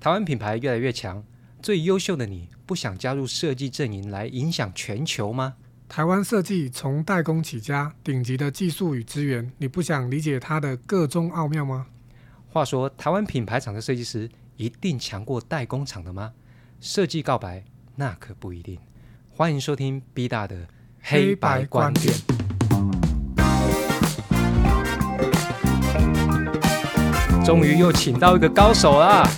台湾品牌越来越强，最优秀的你不想加入设计阵营来影响全球吗？台湾设计从代工起家，顶级的技术与资源，你不想理解它的各中奥妙吗？话说，台湾品牌厂的设计师一定强过代工厂的吗？设计告白那可不一定。欢迎收听 B 大的黑白观点。终于又请到一个高手啦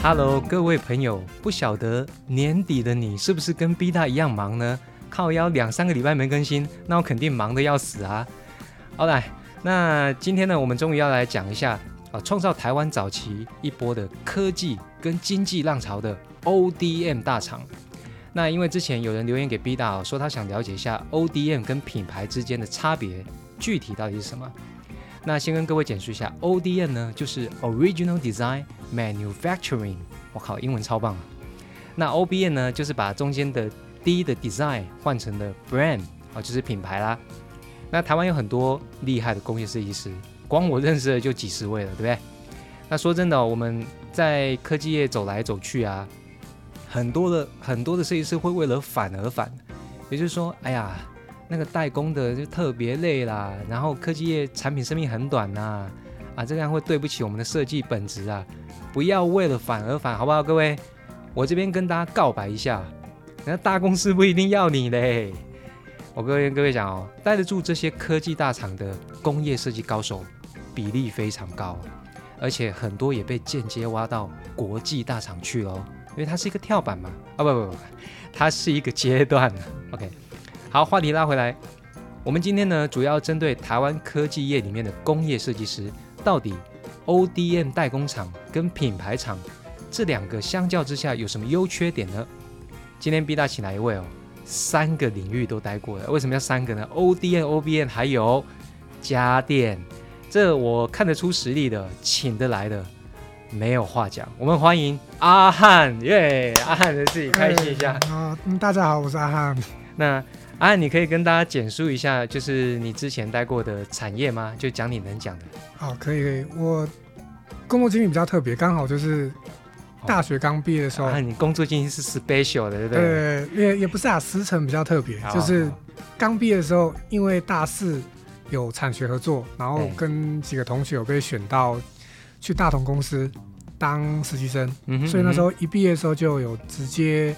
！Hello，各位朋友，不晓得年底的你是不是跟 B 大一样忙呢？靠腰两三个礼拜没更新，那我肯定忙得要死啊！好来，那今天呢，我们终于要来讲一下啊，创造台湾早期一波的科技跟经济浪潮的 ODM 大厂。那因为之前有人留言给 B 大说他想了解一下 ODM 跟品牌之间的差别，具体到底是什么？那先跟各位简述一下，ODM 呢就是 Original Design Manufacturing，我靠，英文超棒啊！那 OBM 呢就是把中间的 D 的 Design 换成了 Brand，啊，就是品牌啦。那台湾有很多厉害的工业设计师，光我认识的就几十位了，对不对？那说真的，我们在科技业走来走去啊，很多的很多的设计师会为了反而反，也就是说，哎呀。那个代工的就特别累啦，然后科技业产品生命很短呐，啊，这样会对不起我们的设计本质啊！不要为了反而反，好不好，各位？我这边跟大家告白一下，那大公司不一定要你嘞。我跟各位讲哦，待得住这些科技大厂的工业设计高手比例非常高，而且很多也被间接挖到国际大厂去了，因为它是一个跳板嘛，啊不不不，它是一个阶段。OK。好，话题拉回来，我们今天呢，主要针对台湾科技业里面的工业设计师，到底 ODM 代工厂跟品牌厂这两个相较之下有什么优缺点呢？今天 B 大请来一位哦，三个领域都待过的，为什么要三个呢？ODM、OBM 还有家电，这我看得出实力的，请得来的，没有话讲。我们欢迎阿汉，耶！阿汉的自己开心一下啊！大家好，我是阿汉。那啊，你可以跟大家简述一下，就是你之前待过的产业吗？就讲你能讲的。好，可以可以。我工作经历比较特别，刚好就是大学刚毕业的时候。啊，你工作经历是 special 的，对不对？对，也也不是啊，时辰比较特别，就是刚毕业的时候，因为大四有产学合作，然后跟几个同学有被选到去大同公司当实习生，所以那时候一毕业的时候就有直接。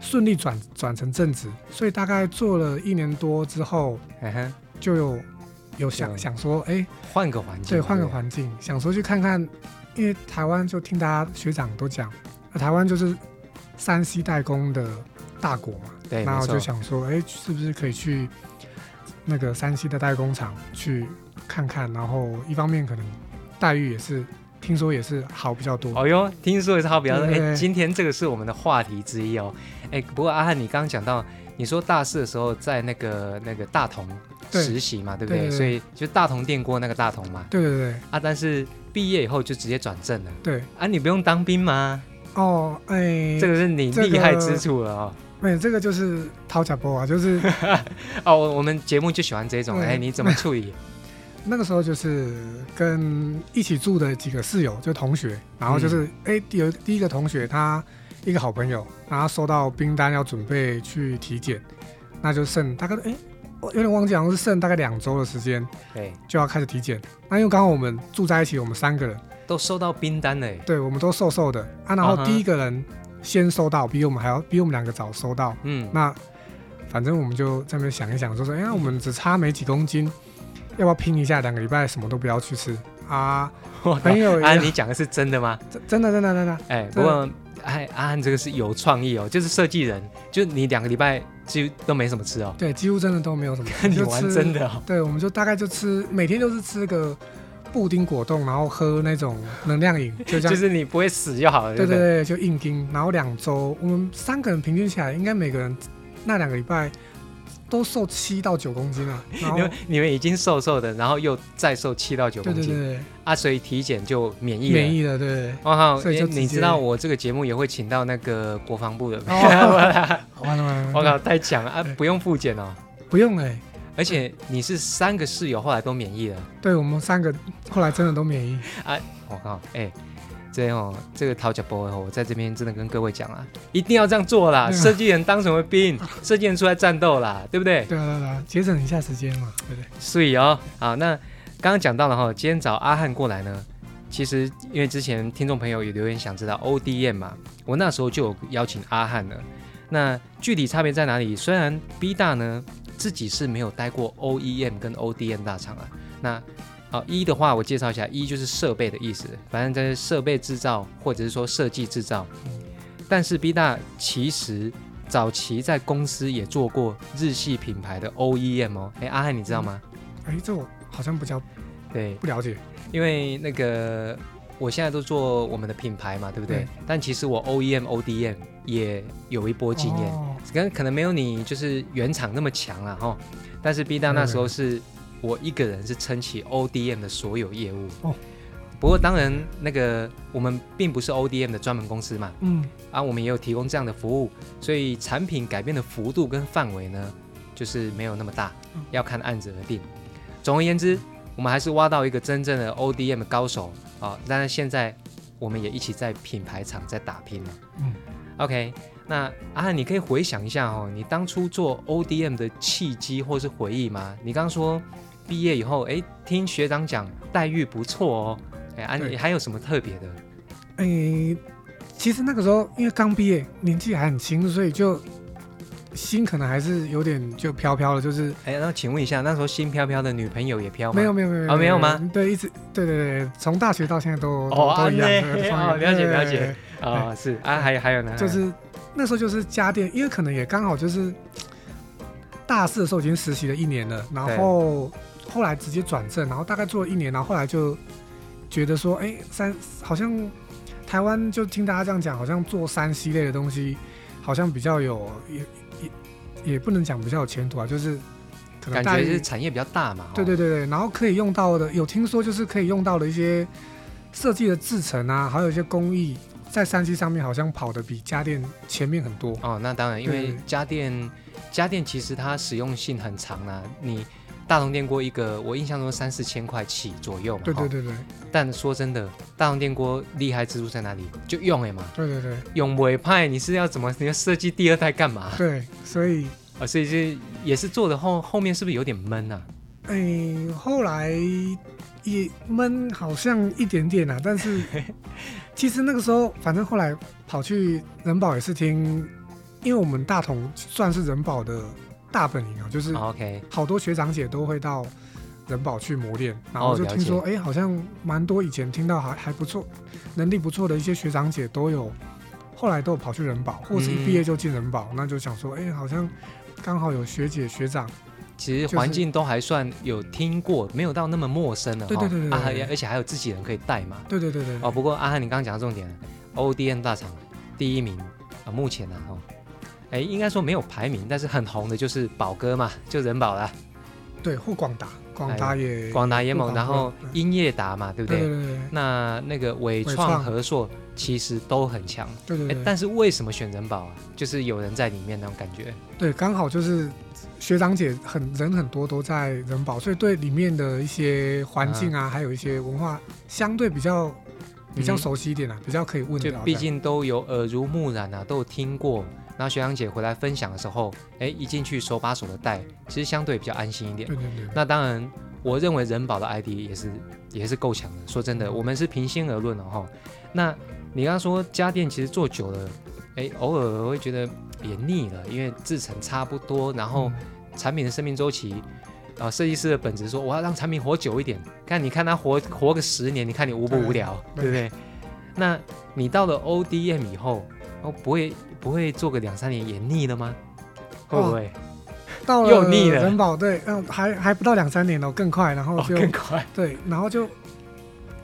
顺利转转成正职，所以大概做了一年多之后，就有有想想说，哎，换个环境，对，换个环境，想说去看看，因为台湾就听大家学长都讲，台湾就是山西代工的大国嘛，对，然后就想说，哎，是不是可以去那个山西的代工厂去看看，然后一方面可能待遇也是。听说也是好比较多哦哟，听说也是好比较多。哎，今天这个是我们的话题之一哦。哎，不过阿汉，你刚刚讲到，你说大四的时候在那个那个大同实习嘛，对不对？所以就大同电锅那个大同嘛。对对对。啊，但是毕业以后就直接转正了。对。啊，你不用当兵吗？哦，哎，这个是你厉害之处了哦。没有，这个就是掏假波啊，就是 哦，我们节目就喜欢这种。哎，你怎么处理？那个时候就是跟一起住的几个室友，就同学，然后就是哎，有第一个同学他一个好朋友，然后收到冰单要准备去体检，那就剩大概哎，我有点忘记，好像是剩大概两周的时间，对，就要开始体检。那因为刚好我们住在一起，我们三个人都收到冰单嘞，对，我们都瘦瘦的啊。然后第一个人先收到，比我们还要比我们两个早收到，嗯，那反正我们就在那边想一想，就说，哎，我们只差没几公斤。要不要拼一下？两个礼拜什么都不要去吃啊！朋友，啊，你讲的是真的吗？真真的真的真的。哎，不过哎，阿安这个是有创意哦，就是设计人，就你两个礼拜几乎都没什么吃哦。对，几乎真的都没有什么。吃 你玩真的哦。对，我们就大概就吃，每天都是吃个布丁果冻，然后喝那种能量饮，就这样。就是你不会死就好了。对对对，就硬盯，然后两周，我们三个人平均起来，应该每个人那两个礼拜。都瘦七到九公斤了，你们你们已经瘦瘦的，然后又再瘦七到九公斤，对对对，啊，所以体检就免疫了。免疫了，对。哇靠，所以你知道我这个节目也会请到那个国防部的，完了完了，我靠，太强了。啊！不用复检哦，不用哎，而且你是三个室友后来都免疫了。对我们三个后来真的都免疫。啊，我靠，哎，这哦，这个陶脚波哦，我在这边真的跟各位讲啊，一定要这样做啦。设计人当什么兵？设计人出来战斗啦，对不对？对啊，对啊，节省一下时间嘛，对不对？所以哦，好，那刚刚讲到了哈，今天找阿汉过来呢。其实，因为之前听众朋友有留言想知道 ODM 嘛，我那时候就有邀请阿汉了。那具体差别在哪里？虽然 B 大呢自己是没有待过 OEM 跟 ODM 大厂啊。那啊一的话，我介绍一下，一就是设备的意思，反正在设备制造或者是说设计制造。但是 B 大其实早期在公司也做过日系品牌的 OEM 哦。哎，阿汉你知道吗？哎，这我好像不叫，对，不了解。因为那个，我现在都做我们的品牌嘛，对不对？但其实我 OEM、ODM 也有一波经验，可能可能没有你就是原厂那么强了哈。但是 B 大那时候是我一个人是撑起 ODM 的所有业务。哦。不过当然，那个我们并不是 ODM 的专门公司嘛。嗯。啊，我们也有提供这样的服务，所以产品改变的幅度跟范围呢，就是没有那么大，要看案子而定。总而言之。我们还是挖到一个真正的 ODM 的高手啊！但是现在我们也一起在品牌厂在打拼了。嗯，OK，那阿汉，你可以回想一下哦，你当初做 ODM 的契机或是回忆吗？你刚刚说毕业以后，哎，听学长讲待遇不错哦，哎，啊，你还有什么特别的？哎，其实那个时候因为刚毕业，年纪还很轻，所以就。心可能还是有点就飘飘的，就是哎，那请问一下，那时候心飘飘的女朋友也飘吗？没有没有没有哦，没有吗？对，一直对对对，从大学到现在都哦都一样。哦，了解了解啊，是啊，还有还有呢，就是那时候就是家电，因为可能也刚好就是大四的时候已经实习了一年了，然后后来直接转正，然后大概做了一年，然后后来就觉得说，哎，三好像台湾就听大家这样讲，好像做三 C 类的东西好像比较有也。也也不能讲比较有前途啊，就是可能感觉是产业比较大嘛。对对对对，然后可以用到的，有听说就是可以用到的一些设计的制程啊，还有一些工艺，在三 C 上面好像跑的比家电前面很多。哦，那当然，因为家电家电其实它实用性很长啊，你。大同电锅一个，我印象中三四千块起左右嘛。对对对对。但说真的，大同电锅厉害之处在哪里？就用哎嘛。对对对。用尾派，你是要怎么？你要设计第二代干嘛？对，所以啊，所以这也是做的后后面是不是有点闷啊？哎，后来也闷，好像一点点啊。但是 其实那个时候，反正后来跑去人保也是听，因为我们大同算是人保的。大本营啊，就是 OK，好多学长姐都会到人保去磨练，然后就听说，哎，好像蛮多以前听到还还不错，能力不错的一些学长姐都有，后来都有跑去人保，或是一毕业就进人保，那就想说，哎，好像刚好有学姐学长，其实环境都还算有听过，没有到那么陌生了，对对对对，啊，而且还有自己人可以带嘛，对对对对，哦，不过阿汉你刚刚讲的重点，ODN 大厂第一名啊，目前呢，哈。哎，应该说没有排名，但是很红的就是宝哥嘛，就人保了。对，沪广达，广达也广达也猛，然后英业达嘛，对不对？对对对。那那个伟创、和硕其实都很强。对对对。但是为什么选人保啊？就是有人在里面那种感觉。对，刚好就是学长姐很人很多都在人保，所以对里面的一些环境啊，还有一些文化相对比较比较熟悉一点啊，比较可以问。就毕竟都有耳濡目染啊，都有听过。然后学长姐回来分享的时候，哎，一进去手把手的带，其实相对比较安心一点。对对对。那当然，我认为人保的 ID 也是也是够强的。说真的，我们是平心而论的哈。那你刚刚说家电其实做久了，哎，偶尔会觉得也腻了，因为制成差不多，然后产品的生命周期，啊，设计师的本质说我要让产品活久一点。看你看他活活个十年，你看你无不无聊，对不对？那你到了 ODM 以后，哦，不会。不会做个两三年也腻了吗？会不会？到了又腻了。人保对，嗯，还还不到两三年哦，更快，然后就更快。对，然后就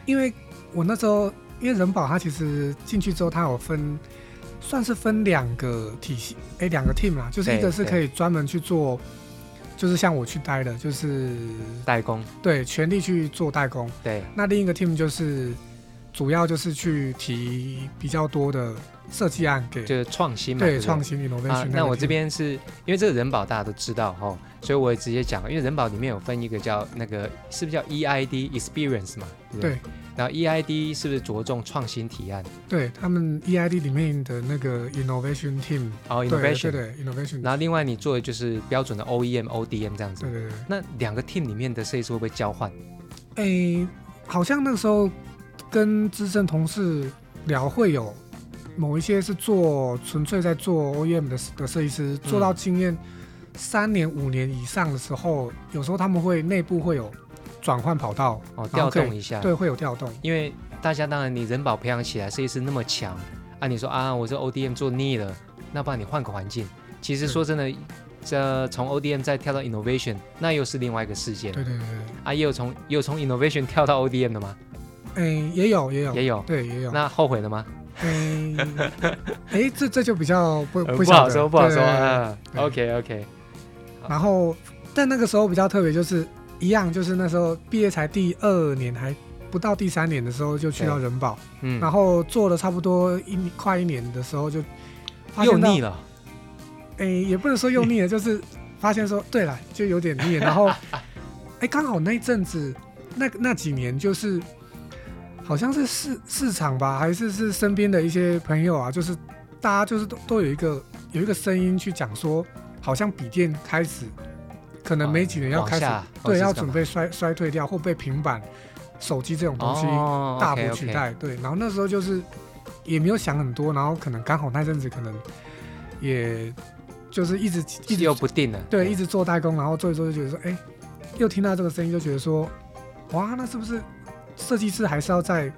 因为我那时候，因为人保它其实进去之后，它有分，算是分两个体系，哎，两个 team 啊，就是一个是可以专门去做，就是像我去待的，就是代工，对，全力去做代工。对，那另一个 team 就是主要就是去提比较多的。设计案给就是创新嘛，对创新 innovation。那我这边是因为这个人保大家都知道哈，所以我也直接讲，因为人保里面有分一个叫那个是不是叫 EID experience 嘛？对。然后 EID 是不是着重创新提案？对他们 EID 里面的那个 innovation team 哦，innovation 对 innovation。然后另外你做的就是标准的 OEM、ODM 这样子。对对对。那两个 team 里面的设计师会不会交换？诶，好像那个时候跟资深同事聊会有。某一些是做纯粹在做 OEM 的的设计师，做到经验三年五年以上的时候，有时候他们会内部会有转换跑道哦，调动一下，对，会有调动。因为大家当然你人保培养起来设计师那么强啊，你说啊，我这 ODM 做腻了，那不然你换个环境。其实说真的，这从 ODM 再跳到 Innovation，那又是另外一个世界。对对对对。啊，也有从也有从 Innovation 跳到 ODM 的吗？嗯，也有也有也有，对也有。那后悔了吗？嗯，哎，这这就比较不不好说，不好说啊。OK OK。然后，但那个时候比较特别，就是一样，就是那时候毕业才第二年，还不到第三年的时候，就去到人保，嗯，然后做了差不多一快一年的时候，就又腻了。哎，也不能说又腻了，就是发现说，对了，就有点腻。然后，哎，刚好那一阵子，那那几年就是。好像是市市场吧，还是是身边的一些朋友啊，就是大家就是都都有一个有一个声音去讲说，好像笔电开始可能没几年要开始对要准备衰衰退掉，或被平板、手机这种东西大幅取代。对，然后那时候就是也没有想很多，然后可能刚好那阵子可能也就是一直一直又不定了，对，一直做代工，然后做一做就觉得说，哎，又听到这个声音就觉得说，哇，那是不是？设计师还是要在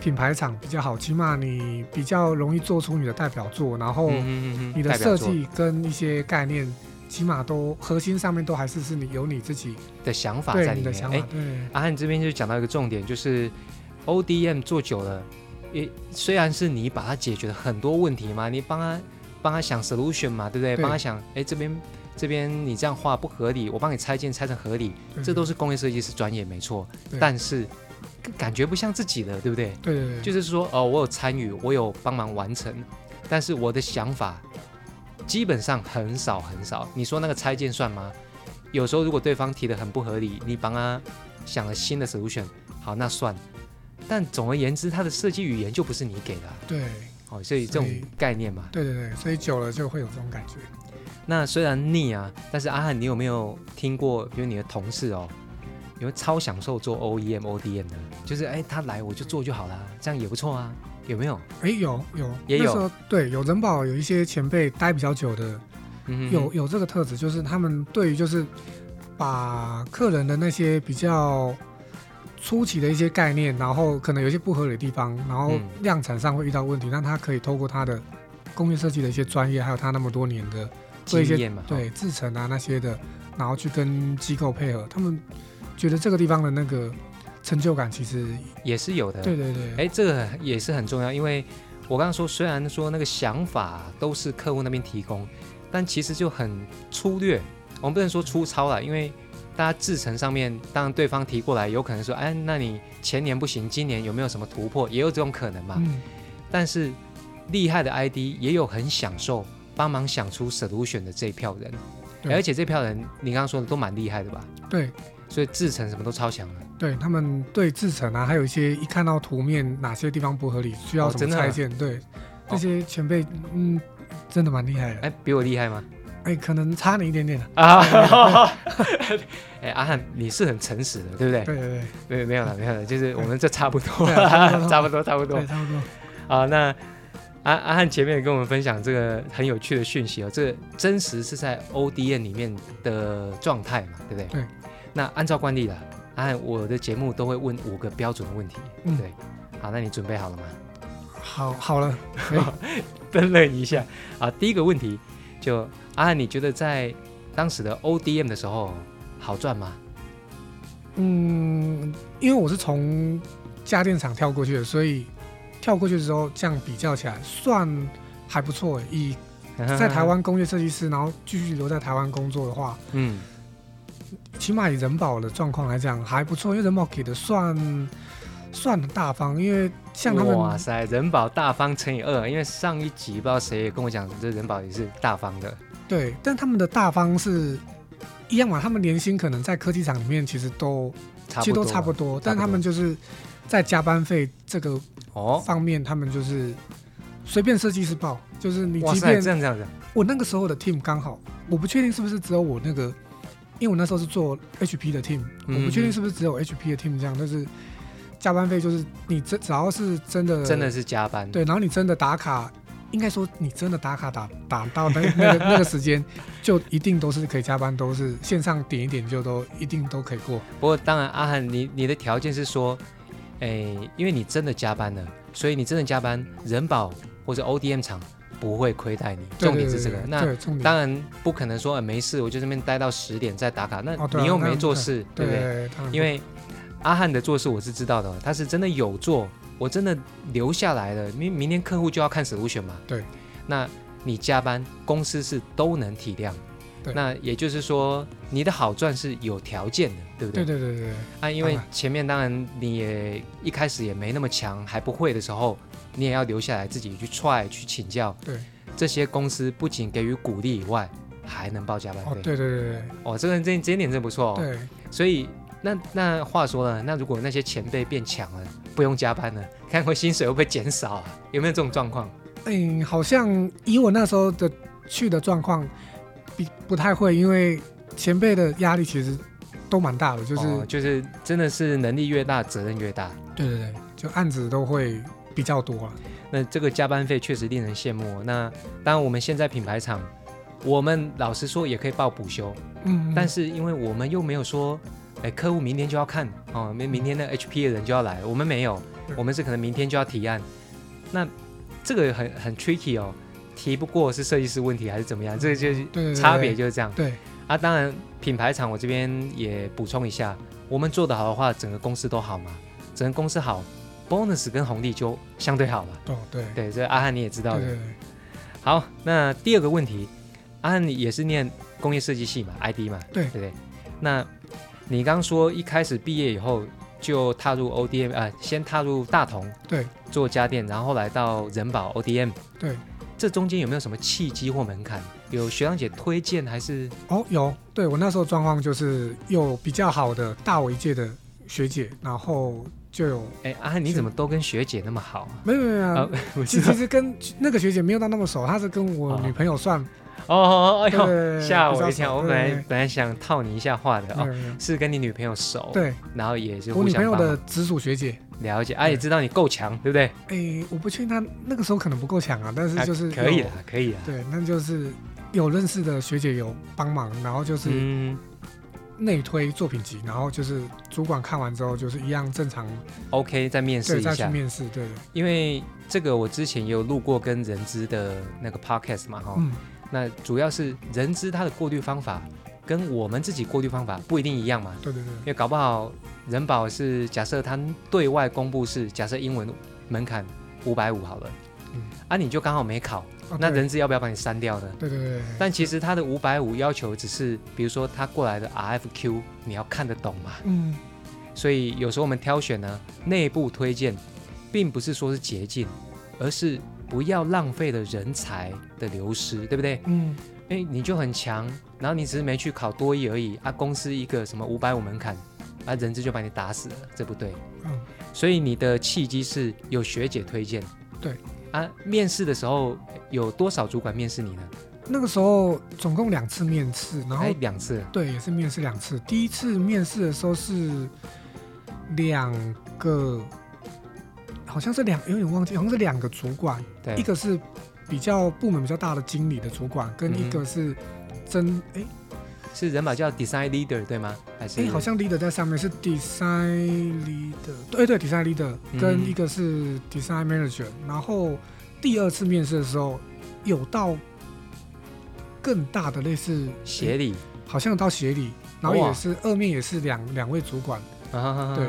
品牌厂比较好，起码你比较容易做出你的代表作，然后你的设计跟一些概念，起码都核心上面都还是是你有你自己的想法在里面。哎，阿汉这边就讲到一个重点，就是 O D M 做久了，也虽然是你把它解决了很多问题嘛，你帮他帮他想 solution 嘛，对不对？帮他想，哎，这边。这边你这样画不合理，我帮你拆件拆成合理，这都是工业设计师专业没错。但是感觉不像自己的，对不对？对，就是说，哦，我有参与，我有帮忙完成，但是我的想法基本上很少很少。你说那个拆件算吗？有时候如果对方提的很不合理，你帮他想了新的 solution，好，那算。但总而言之，他的设计语言就不是你给的。对，哦，所以这种概念嘛。对对对，所以久了就会有这种感觉。那虽然腻啊，但是阿汉，你有没有听过？比如你的同事哦，有超享受做 OEM、ODM 的，就是哎，他来我就做就好了，这样也不错啊，有没有？哎，有有也有，对，有人保有一些前辈待比较久的，有有这个特质，就是他们对于就是把客人的那些比较初期的一些概念，然后可能有些不合理的地方，然后量产上会遇到问题，但他可以透过他的工业设计的一些专业，还有他那么多年的。做一些对制成啊那些的，然后去跟机构配合，他们觉得这个地方的那个成就感其实也是有的。对对对，哎，这个也是很重要，因为我刚刚说，虽然说那个想法都是客户那边提供，但其实就很粗略，我们不能说粗糙了，因为大家制成上面，当然对方提过来，有可能说，哎，那你前年不行，今年有没有什么突破？也有这种可能嘛。嗯。但是厉害的 ID 也有很享受。帮忙想出 solution 的这一票人，而且这票人你刚刚说的都蛮厉害的吧？对，所以制成什么都超强了。对他们对制成啊，还有一些一看到图面哪些地方不合理，需要怎么拆件，对这些前辈，嗯，真的蛮厉害的。哎，比我厉害吗？哎，可能差你一点点啊。哎，阿汉，你是很诚实的，对不对？对对对，没有没有了没有了，就是我们这差不多，差不多 差不多，差不多。啊，那。阿阿汉前面也跟我们分享这个很有趣的讯息哦，这个真实是在 ODN 里面的状态嘛，对不对？对。那按照惯例了，阿汉我的节目都会问五个标准问题，嗯对。好，那你准备好了吗？好，好了，分类 一下。啊，第一个问题，就阿汉，你觉得在当时的 ODM 的时候好赚吗？嗯，因为我是从家电厂跳过去的，所以。跳过去的时候，这样比较起来算还不错。以在台湾工业设计师，然后继续留在台湾工作的话，嗯，起码以人保的状况来讲还不错，因为人保给的算算大方，因为像他们哇塞，人保大方乘以二，因为上一集不知道谁也跟我讲，这人保也是大方的。对，但他们的大方是一样嘛，他们年薪可能在科技厂里面其实都其实都差不多，但他们就是在加班费这个哦方面，他们就是随便设计师报，就是你即便这样这样子。我那个时候的 team 刚好，我不确定是不是只有我那个，因为我那时候是做 HP 的 team，我不确定是不是只有 HP 的 team 这样，但是加班费就是你真只要是真的真的是加班，对，然后你真的打卡。应该说，你真的打卡打打到那那个那个时间，就一定都是可以加班，都是线上点一点就都一定都可以过。不过当然，阿汉，你你的条件是说，哎，因为你真的加班了，所以你真的加班，人保或者 ODM 厂不会亏待你。重点是这个。那当然不可能说，没事，我就这边待到十点再打卡，那你又没做事，对不对？因为阿汉的做事我是知道的，他是真的有做。我真的留下来了，明明天客户就要看 solution 嘛。对，那你加班，公司是都能体谅。那也就是说，你的好赚是有条件的，对不对？对对对对啊，因为前面当然你也一开始也没那么强，还不会的时候，你也要留下来自己去 try 去请教。对，这些公司不仅给予鼓励以外，还能报加班费。对对对对。哦，这个这这点真不错。对，所以。那那话说了，那如果那些前辈变强了，不用加班了，看会薪水会不会减少啊？有没有这种状况？嗯，好像以我那时候的去的状况，比不太会，因为前辈的压力其实都蛮大的，就是就是真的是能力越大，责任越大。对对对，就案子都会比较多啊。那这个加班费确实令人羡慕。那当然，我们现在品牌厂，我们老实说也可以报补休，嗯，但是因为我们又没有说。哎，客户明天就要看哦，明明天那 HP 的人就要来，我们没有，我们是可能明天就要提案。那这个很很 tricky 哦，提不过是设计师问题还是怎么样？这个就是差别就是这样。对啊，当然品牌厂我这边也补充一下，我们做得好的话，整个公司都好嘛，整个公司好，bonus 跟红利就相对好了。哦，对对，这阿汉你也知道的。对好，那第二个问题，阿汉也是念工业设计系嘛，ID 嘛，对对对，那。你刚说一开始毕业以后就踏入 ODM 啊，先踏入大同对做家电，然后来到人保 ODM 对，这中间有没有什么契机或门槛？有学长姐推荐还是？哦，有，对我那时候状况就是有比较好的大我一届的学姐，然后就有哎阿汉你怎么都跟学姐那么好啊？没有没有啊，其实跟那个学姐没有到那么熟，她是跟我女朋友算。哦，哎呦，吓我一跳！我本来本来想套你一下话的哦，是跟你女朋友熟，对，然后也是我女朋友的直属学姐，了解，啊，也知道你够强，对不对？哎，我不确定她那个时候可能不够强啊，但是就是可以了，可以了，对，那就是有认识的学姐有帮忙，然后就是内推作品集，然后就是主管看完之后就是一样正常，OK，再面试一下，再去面试，对，因为这个我之前也有录过跟人资的那个 podcast 嘛，哈。那主要是人资它的过滤方法跟我们自己过滤方法不一定一样嘛？对对对。因为搞不好人保是假设他对外公布是假设英文门槛五百五好了，嗯，啊你就刚好没考，那人资要不要把你删掉呢？对对对。但其实他的五百五要求只是，比如说他过来的 RFQ 你要看得懂嘛？嗯。所以有时候我们挑选呢，内部推荐，并不是说是捷径，而是。不要浪费了人才的流失，对不对？嗯，哎，你就很强，然后你只是没去考多一而已啊，公司一个什么五百五门槛，啊，人资就把你打死了，这不对。嗯，所以你的契机是有学姐推荐。对啊，面试的时候有多少主管面试你呢？那个时候总共两次面试，然后两次，对，也是面试两次。第一次面试的时候是两个。好像是两，有点忘记，好像是两个主管，对一个是比较部门比较大的经理的主管，跟一个是真哎，是人保叫 design leader 对吗？还是？哎，好像 leader 在上面是 design leader，对对，design leader 跟一个是 design manager。然后第二次面试的时候有到更大的类似协理，好像到协理，然后也是二面也是两两位主管，对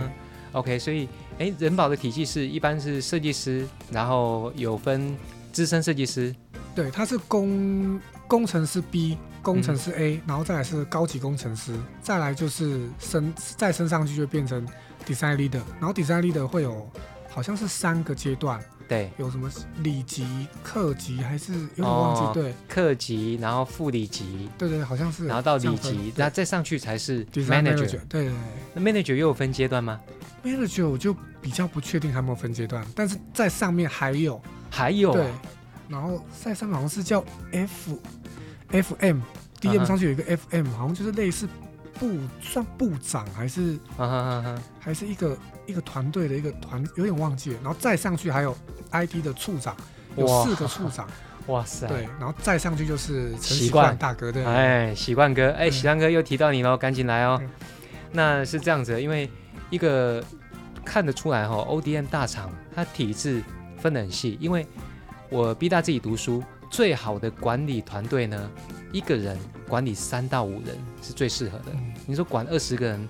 ，OK，所以。哎，人保的体系是一般是设计师，然后有分资深设计师，对，他是公工程师 B、工程师 A，然后再来是高级工程师，再来就是升再升上去就变成 design leader，然后 design leader 会有好像是三个阶段。对，有什么里级、客级还是有点忘记？对，客级，然后副里级，对对，好像是。然后到里级，那再上去才是 manager。对对。那 manager 又有分阶段吗？manager 我就比较不确定有没有分阶段，但是在上面还有，还有。对。然后在上好像是叫 F F M，D M 上去有一个 F M，好像就是类似部算部长还是啊哈哈哈还是一个一个团队的一个团，有点忘记了。然后再上去还有。ID 的处长有四个处长，哇塞！对，然后再上去就是陈习惯大哥对，哎，习惯哥，哎，习惯哥又提到你喽，赶紧来哦。那是这样子，因为一个看得出来哈，ODM 大厂它体制分得很细，因为我逼他自己读书，最好的管理团队呢，一个人管理三到五人是最适合的。你说管二十个人？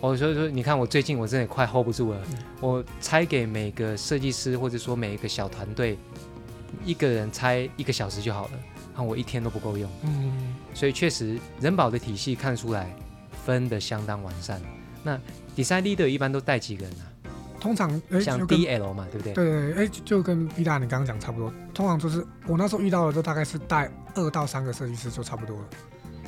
我所以说，你看我最近我真的快 hold 不住了。我拆给每个设计师，或者说每一个小团队，一个人拆一个小时就好了，然后我一天都不够用。嗯，所以确实人保的体系看出来分的相当完善。那 design leader 一般都带几个人啊？通常像 DL 嘛，对不对？对对对，哎，就跟 B 大你刚刚讲差不多。通常就是我那时候遇到的都大概是带二到三个设计师就差不多了。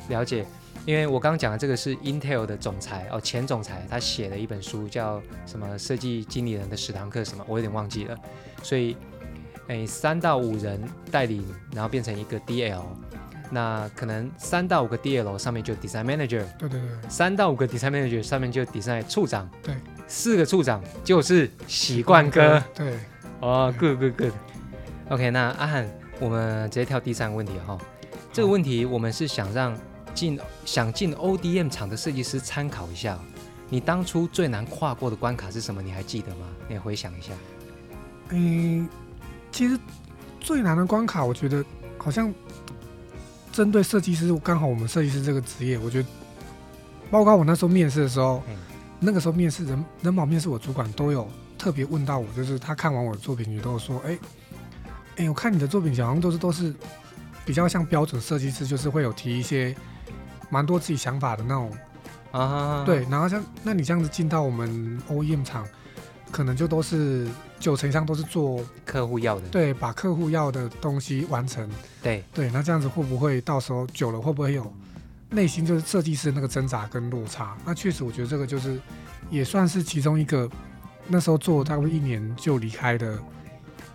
了解。因为我刚刚讲的这个是 Intel 的总裁哦，前总裁，他写了一本书叫什么设计经理人的十堂课什么，我有点忘记了。所以，哎，三到五人带领，然后变成一个 DL，那可能三到五个 DL 上面就 Design Manager，对对对，三到五个 Design Manager 上面就 Design 处长，对，四个处长就是习惯哥，对，哦，Good Good Good。OK，那阿汉，我们直接跳第三个问题哈，这个问题我们是想让。进想进 ODM 厂的设计师参考一下，你当初最难跨过的关卡是什么？你还记得吗？你回想一下。嗯，其实最难的关卡，我觉得好像针对设计师，刚好我们设计师这个职业，我觉得包括我那时候面试的时候，那个时候面试人人保面试我主管都有特别问到我，就是他看完我的作品也都说，哎哎，我看你的作品好像都是都是比较像标准设计师，就是会有提一些。蛮多自己想法的那种啊，对，然后像那你这样子进到我们 OEM 厂，可能就都是九成以上都是做客户要的，对，把客户要的东西完成，对。对，那这样子会不会到时候久了会不会有内心就是设计师那个挣扎跟落差？那确实，我觉得这个就是也算是其中一个那时候做大概一年就离开的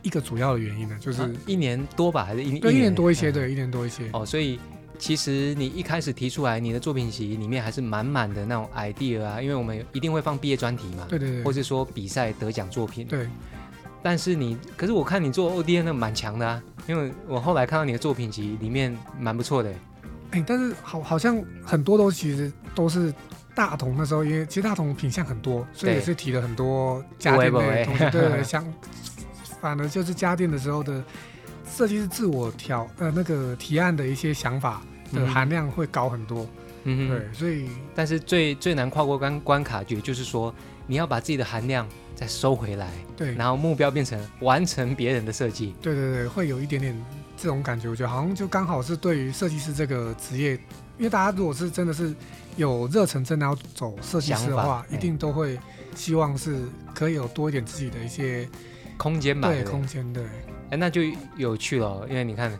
一个主要的原因呢，就是一年多吧，还是一对一年多一些，对，一年多一些哦，所以。其实你一开始提出来，你的作品集里面还是满满的那种 idea 啊，因为我们一定会放毕业专题嘛，对对对，或是说比赛得奖作品，对。但是你，可是我看你做 ODN 那蛮强的啊，因为我后来看到你的作品集里面蛮不错的。哎，但是好好像很多都其实都是大同那时候，因为其实大同品相很多，所以也是提了很多家电的东西，对，像反而就是家电的时候的。设计师自我调呃那个提案的一些想法的含量会高很多，嗯对，所以但是最最难跨过关关卡，也就是说你要把自己的含量再收回来，对，然后目标变成完成别人的设计，对对对，会有一点点这种感觉，我觉得好像就刚好是对于设计师这个职业，因为大家如果是真的是有热忱，真的要走设计师的话，一定都会希望是可以有多一点自己的一些空间吧，对，空间对。哎，那就有趣了，因为你看，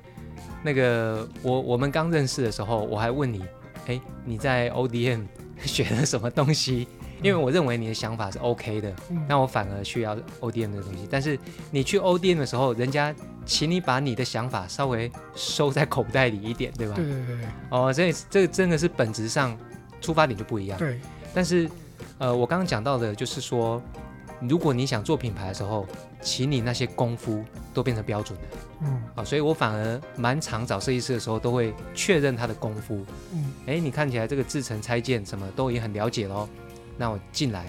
那个我我们刚认识的时候，我还问你，哎，你在 ODM 学了什么东西？因为我认为你的想法是 OK 的，那我反而需要 ODM 的东西。但是你去 ODM 的时候，人家请你把你的想法稍微收在口袋里一点，对吧？对对对。哦，所以这个真的是本质上出发点就不一样。对。但是，呃，我刚刚讲到的就是说。如果你想做品牌的时候，请你那些功夫都变成标准的，嗯，啊，所以我反而蛮常找设计师的时候，都会确认他的功夫，嗯，哎，你看起来这个制成拆件什么都已经很了解喽，那我进来，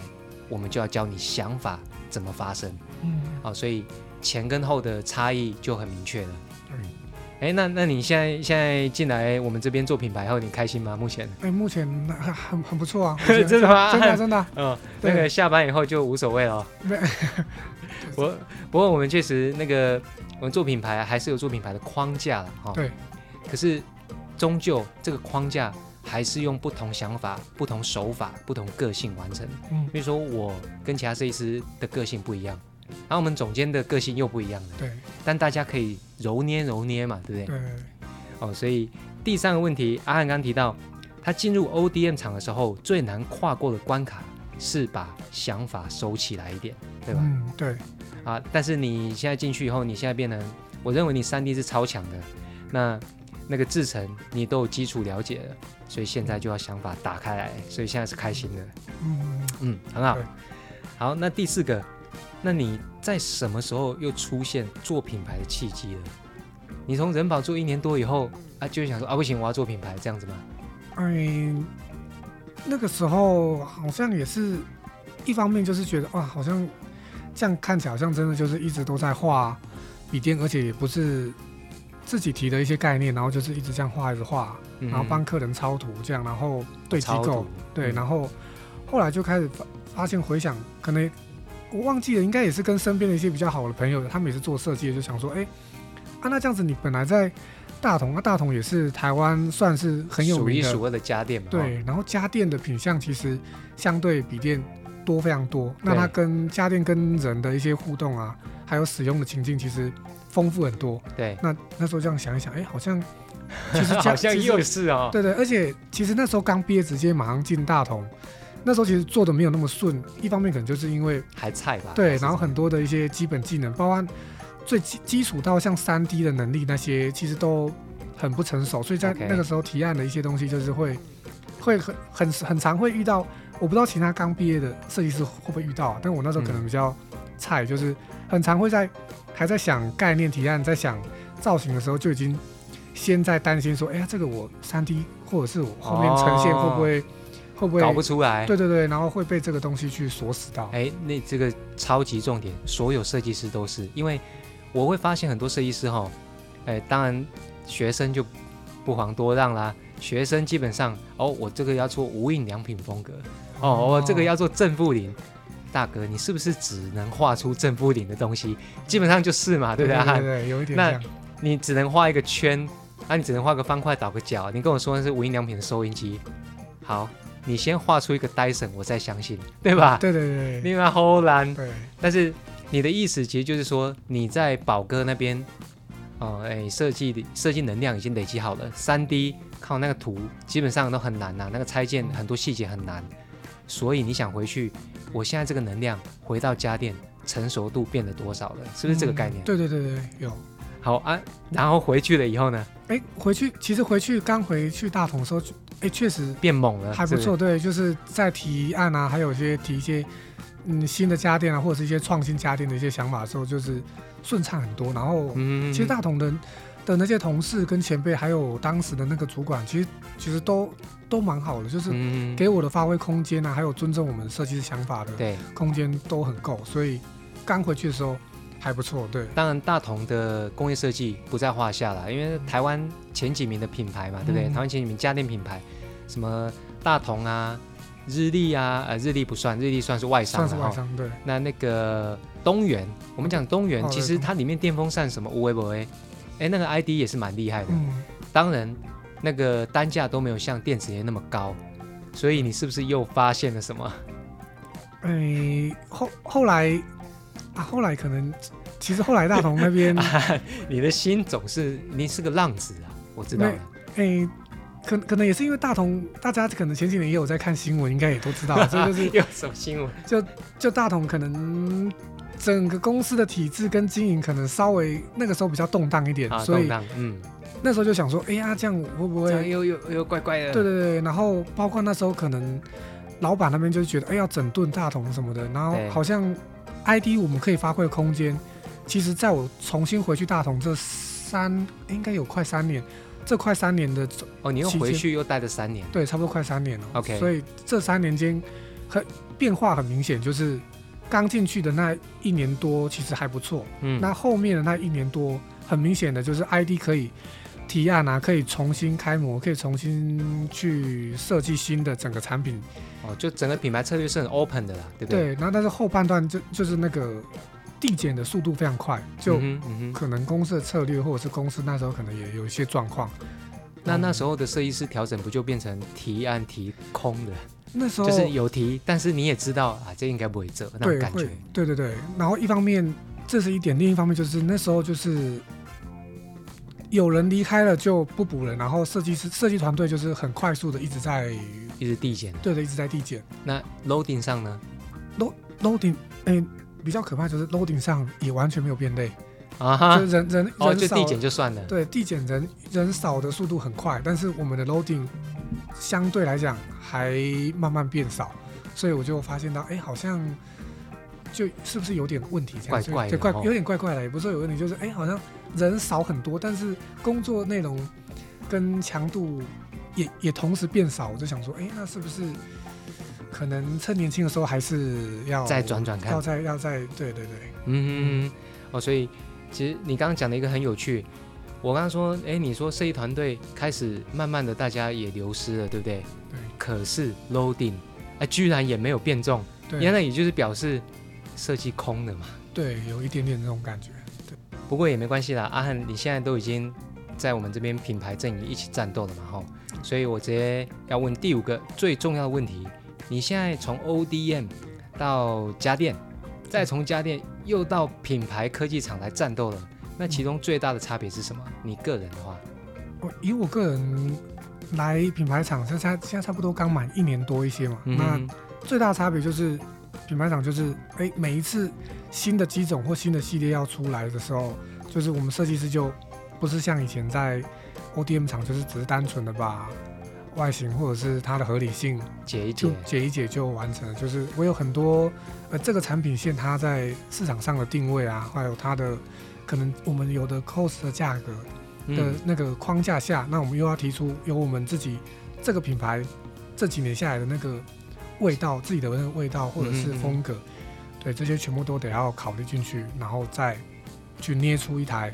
我们就要教你想法怎么发生，嗯，好，所以前跟后的差异就很明确了。嗯哎，那那你现在现在进来我们这边做品牌后，你开心吗？目前？哎，目前很很很不错啊，真的吗？真的真的。嗯，那个下班以后就无所谓了。我 不过我们确实那个我们做品牌还是有做品牌的框架了哈。对。可是终究这个框架还是用不同想法、不同手法、不同个性完成。嗯，比如说我跟其他设计师的个性不一样，然后我们总监的个性又不一样的。对。但大家可以揉捏揉捏嘛，对不对？对。哦，所以第三个问题，阿汉刚提到，他进入 ODM 厂的时候，最难跨过的关卡是把想法收起来一点，对吧？嗯，对。啊，但是你现在进去以后，你现在变成，我认为你三 D 是超强的，那那个制成你都有基础了解了，所以现在就要想法打开来，所以现在是开心的。嗯嗯，很好。好，那第四个，那你在什么时候又出现做品牌的契机了？你从人保做一年多以后啊，就想说啊，不行，我要做品牌这样子吗？嗯，那个时候好像也是一方面，就是觉得啊，好像。这样看起来好像真的就是一直都在画笔电，而且也不是自己提的一些概念，然后就是一直这样画一直画，然后帮客人抄图这样，然后对机构对，然后后来就开始发发现回想，可能我忘记了，应该也是跟身边的一些比较好的朋友，他们也是做设计的，就想说，哎，啊那这样子你本来在大同，那大同也是台湾算是很有名的数一数二的家电嘛，对，然后家电的品相其实相对比电。多非常多，那它跟家电跟人的一些互动啊，还有使用的情境，其实丰富很多。对，那那时候这样想一想，哎，好像其实好像又是啊，对对，而且其实那时候刚毕业，直接马上进大同，那时候其实做的没有那么顺，一方面可能就是因为还菜吧，对，然后很多的一些基本技能，包括最基基础到像三 D 的能力那些，其实都很不成熟，所以在那个时候提案的一些东西，就是会会很很很常会遇到。我不知道其他刚毕业的设计师会不会遇到，啊但我那时候可能比较菜，就是很常会在还在想概念提案，在想造型的时候，就已经先在担心说，哎呀，这个我三 D 或者是我后面呈现会不会会不会搞不出来？对对对，然后会被这个东西去锁死到。哎，那这个超级重点，所有设计师都是，因为我会发现很多设计师哈，哎，当然学生就不遑多让啦，学生基本上哦，我这个要做无印良品风格。哦，我这个要做正负零，大哥，你是不是只能画出正负零的东西？基本上就是嘛，对不对？对对，有一点。那你只能画一个圈，那你只能画个方块，倒个角。你跟我说那是无印良品的收音机，好，你先画出一个 Dyson，我再相信，对吧？对对对。另外后兰，对。但是你的意思其实就是说，你在宝哥那边，哦，哎，设计的设计能量已经累积好了，三 D 靠那个图基本上都很难呐，那个拆件很多细节很难。所以你想回去，我现在这个能量回到家电成熟度变得多少了？是不是这个概念？对对对对，有。好啊，然后回去了以后呢？哎，回去其实回去刚回去大同的时候，哎，确实变猛了，还不错。对，就是在提案啊，还有一些提一些嗯新的家电啊，或者是一些创新家电的一些想法的时候，就是顺畅很多。然后，嗯，其实大同的的那些同事跟前辈，还有当时的那个主管，其实其实都。都蛮好的，就是给我的发挥空间啊，还有尊重我们设计师想法的空间都很够，所以刚回去的时候还不错。对，当然大同的工业设计不在话下了，因为台湾前几名的品牌嘛，对不对？台湾前几名家电品牌，什么大同啊、日立啊，呃，日立不算，日立算是外商，算是外商。对，那那个东元，我们讲东元，其实它里面电风扇什么无为不为，哎，那个 ID 也是蛮厉害的。嗯，当然。那个单价都没有像电子烟那么高，所以你是不是又发现了什么？哎，后后来啊，后来可能其实后来大同那边，你的心总是你是个浪子啊，我知道了。哎，可可能也是因为大同，大家可能前几年也有在看新闻，应该也都知道，这就是有什么新闻？就就大同可能整个公司的体制跟经营可能稍微那个时候比较动荡一点，所以嗯。那时候就想说，哎呀，这样会不会又又又怪怪的？对对对，然后包括那时候可能老板那边就觉得，哎，要整顿大同什么的，然后好像 ID 我们可以发挥空间。其实，在我重新回去大同这三，应该有快三年，这快三年的哦，你又回去又待了三年，对，差不多快三年了。OK，所以这三年间很变化很明显，就是刚进去的那一年多其实还不错，嗯，那后面的那一年多，很明显的就是 ID 可以。提案啊，可以重新开模，可以重新去设计新的整个产品，哦，就整个品牌策略是很 open 的啦，对不对？对，然后但是后半段就就是那个递减的速度非常快，就可能公司的策略或者是公司那时候可能也有一些状况，那那时候的设计师调整不就变成提案提空的？那时候就是有提，但是你也知道啊，这应该不会这那种感觉。对对对，然后一方面这是一点，另一方面就是那时候就是有人离开了就不补了，然后设计师设计团队就是很快速的一直在一直递减。对的，一直在递减。那 loading 上呢？load loading 哎，比较可怕就是 loading 上也完全没有变累啊哈，人人人哦就递减就算了。对，递减人人少的速度很快，但是我们的 loading。相对来讲还慢慢变少，所以我就发现到，哎，好像就是不是有点问题？怪怪的，怪有点怪怪的，也不是说有问题，就是哎，好像人少很多，但是工作内容跟强度也也同时变少。我就想说，哎，那是不是可能趁年轻的时候还是要再转转看，要再要再对对对，嗯嗯哦，所以其实你刚刚讲的一个很有趣。我刚刚说，哎，你说设计团队开始慢慢的，大家也流失了，对不对？对。可是 loading，哎，居然也没有变重，原来也就是表示设计空了嘛。对，有一点点那种感觉。对。不过也没关系啦，阿汉，你现在都已经在我们这边品牌阵营一起战斗了嘛，哈。所以我直接要问第五个最重要的问题：你现在从 ODM 到家电，再从家电又到品牌科技厂来战斗了。那其中最大的差别是什么？你个人的话，我以我个人来品牌厂，现在现在差不多刚满一年多一些嘛。那最大的差别就是品牌厂就是，哎，每一次新的机种或新的系列要出来的时候，就是我们设计师就不是像以前在 ODM 厂，就是只是单纯的把外形或者是它的合理性解一解，解一解就完成了。就是我有很多呃这个产品线它在市场上的定位啊，还有它的。可能我们有的 cost 的价格的那个框架下，那我们又要提出有我们自己这个品牌这几年下来的那个味道，自己的那个味道或者是风格，对这些全部都得要考虑进去，然后再去捏出一台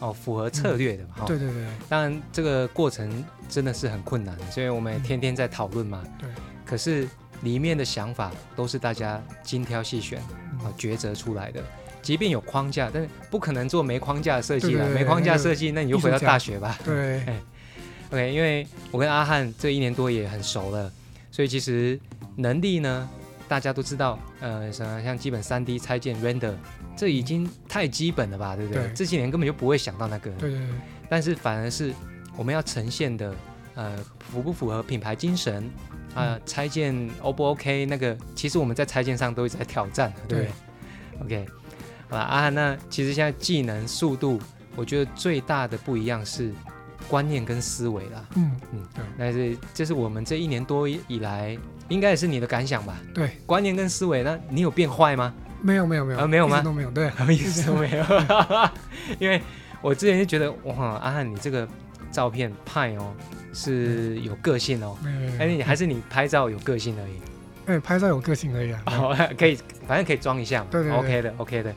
哦符合策略的。对对对，当然这个过程真的是很困难，所以我们天天在讨论嘛。对，可是里面的想法都是大家精挑细选啊抉择出来的。即便有框架，但是不可能做没框架的设计了。没框架设计，那你就回到大学吧。对，OK，因为我跟阿汉这一年多也很熟了，所以其实能力呢，大家都知道，呃，什么像基本三 D 拆件 render，这已经太基本了吧，对不对？这几年根本就不会想到那个。对对对。但是反而是我们要呈现的，呃，符不符合品牌精神啊？拆件 O 不 OK？那个其实我们在拆件上都一直在挑战，对？OK。好吧啊，那其实现在技能速度，我觉得最大的不一样是观念跟思维啦。嗯嗯，对，那是这是我们这一年多以来，应该也是你的感想吧？对，观念跟思维，那你有变坏吗？没有没有没有，啊没有吗？都没有，对，什么意思都没有。因为我之前就觉得，哇，阿汉你这个照片派哦是有个性哦，哎你还是你拍照有个性而已。哎，拍照有个性而已啊。哦，可以，反正可以装一下嘛。对对，OK 的，OK 的。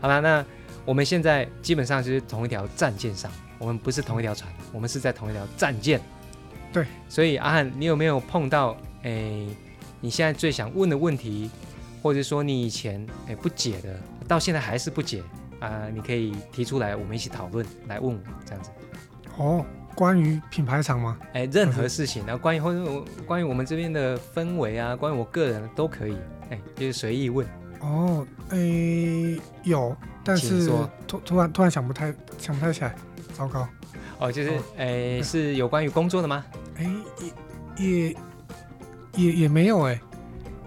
好了，那我们现在基本上就是同一条战舰上，我们不是同一条船，我们是在同一条战舰。对，所以阿汉，你有没有碰到哎，你现在最想问的问题，或者说你以前诶不解的，到现在还是不解啊？你可以提出来，我们一起讨论，来问我这样子。哦，关于品牌厂吗？哎，任何事情，然后关于或者关于我们这边的氛围啊，关于我个人都可以，哎，就是随意问。哦，诶，有，但是突突然突然想不太想不太起来，糟糕。哦，就是诶，是有关于工作的吗？诶，也也也也没有诶。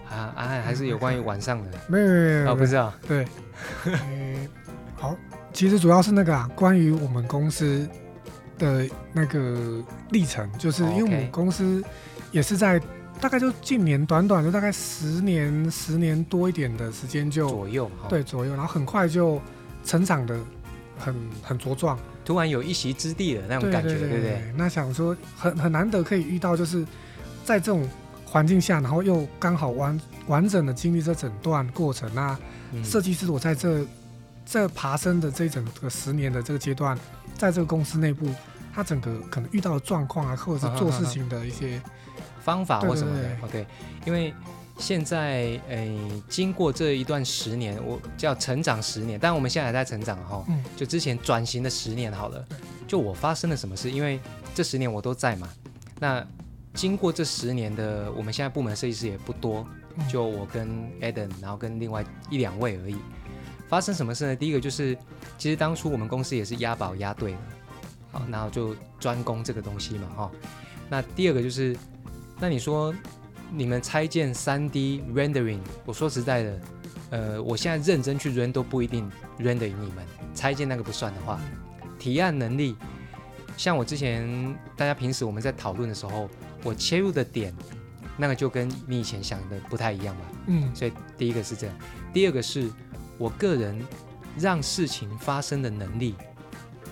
啊啊，还是有关于晚上的？没有没有没有，哦，不知道。对，诶，好，其实主要是那个啊，关于我们公司的那个历程，就是因为我们公司也是在。大概就近年短短就大概十年十年多一点的时间就左右，对左右，然后很快就成长的很很茁壮，突然有一席之地的那种感觉，对不对？那想说很很难得可以遇到，就是在这种环境下，然后又刚好完完整的经历这整段过程。那设计师我在这这爬升的这整个十年的这个阶段，在这个公司内部，他整个可能遇到的状况啊，或者是做事情的一些。方法或什么的，OK，因为现在诶，经过这一段十年，我叫成长十年，但我们现在还在成长哈，嗯，就之前转型的十年好了，就我发生了什么事？因为这十年我都在嘛。那经过这十年的，我们现在部门设计师也不多，就我跟 Eden，然后跟另外一两位而已。发生什么事呢？第一个就是，其实当初我们公司也是押宝押对了，好，然后就专攻这个东西嘛，哈。那第二个就是，那你说你们拆建三 D rendering，我说实在的，呃，我现在认真去 render 都不一定 render 赢你们，拆建那个不算的话，提案能力，像我之前大家平时我们在讨论的时候，我切入的点，那个就跟你以前想的不太一样吧，嗯，所以第一个是这样，第二个是。我个人让事情发生的能力，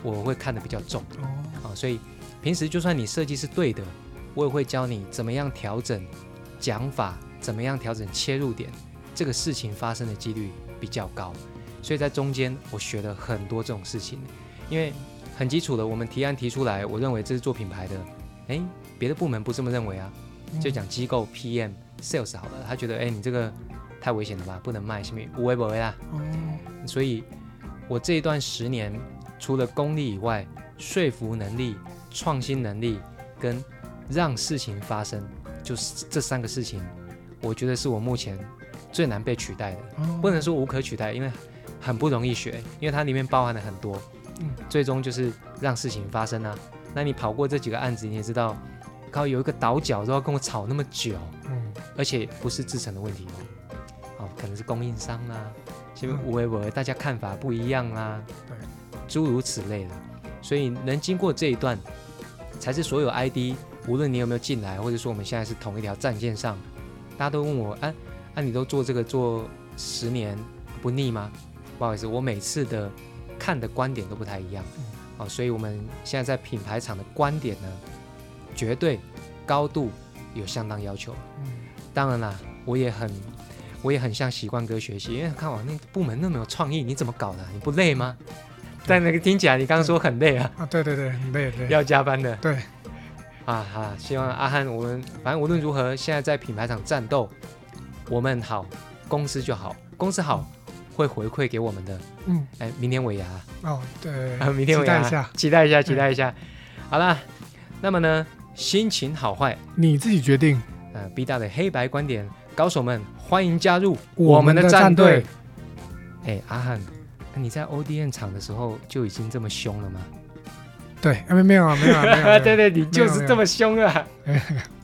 我会看得比较重。哦，啊，所以平时就算你设计是对的，我也会教你怎么样调整讲法，怎么样调整切入点，这个事情发生的几率比较高。所以在中间我学了很多这种事情，因为很基础的，我们提案提出来，我认为这是做品牌的，哎，别的部门不这么认为啊，就讲机构 PM Sales 好了，他觉得哎你这个。太危险了吧，不能卖，是咪？无为不为啊。哦。所以，我这一段十年，除了功力以外，说服能力、创新能力跟让事情发生，就是这三个事情，我觉得是我目前最难被取代的。不能说无可取代，因为很不容易学，因为它里面包含了很多。嗯。最终就是让事情发生啊。那你跑过这几个案子，你也知道，靠有一个倒角都要跟我吵那么久。嗯。而且不是制成的问题哦。哦，可能是供应商啦，因为无为不为，大家看法不一样啦，对，诸如此类的，所以能经过这一段，才是所有 ID，无论你有没有进来，或者说我们现在是同一条战线上，大家都问我，哎，那你都做这个做十年不腻吗？不好意思，我每次的看的观点都不太一样，哦，所以我们现在在品牌厂的观点呢，绝对高度有相当要求，嗯，当然啦，我也很。我也很向习惯哥学习，因为看我那部门那么有创意，你怎么搞的？你不累吗？但那个听起来，你刚刚说很累啊？啊，对对对，很累，对，要加班的。对，啊哈，希望阿汉，我们反正无论如何，现在在品牌厂战斗，我们好，公司就好，公司好会回馈给我们的。嗯，哎，明天尾牙哦，对，明天尾牙，期待一下，期待一下，期待一下。好了，那么呢，心情好坏你自己决定。呃，B 大的黑白观点。高手们，欢迎加入我们的战队。哎，阿汉，你在 ODN 场的时候就已经这么凶了吗？对，没没有啊，没有啊，没有。对对，你就是这么凶啊。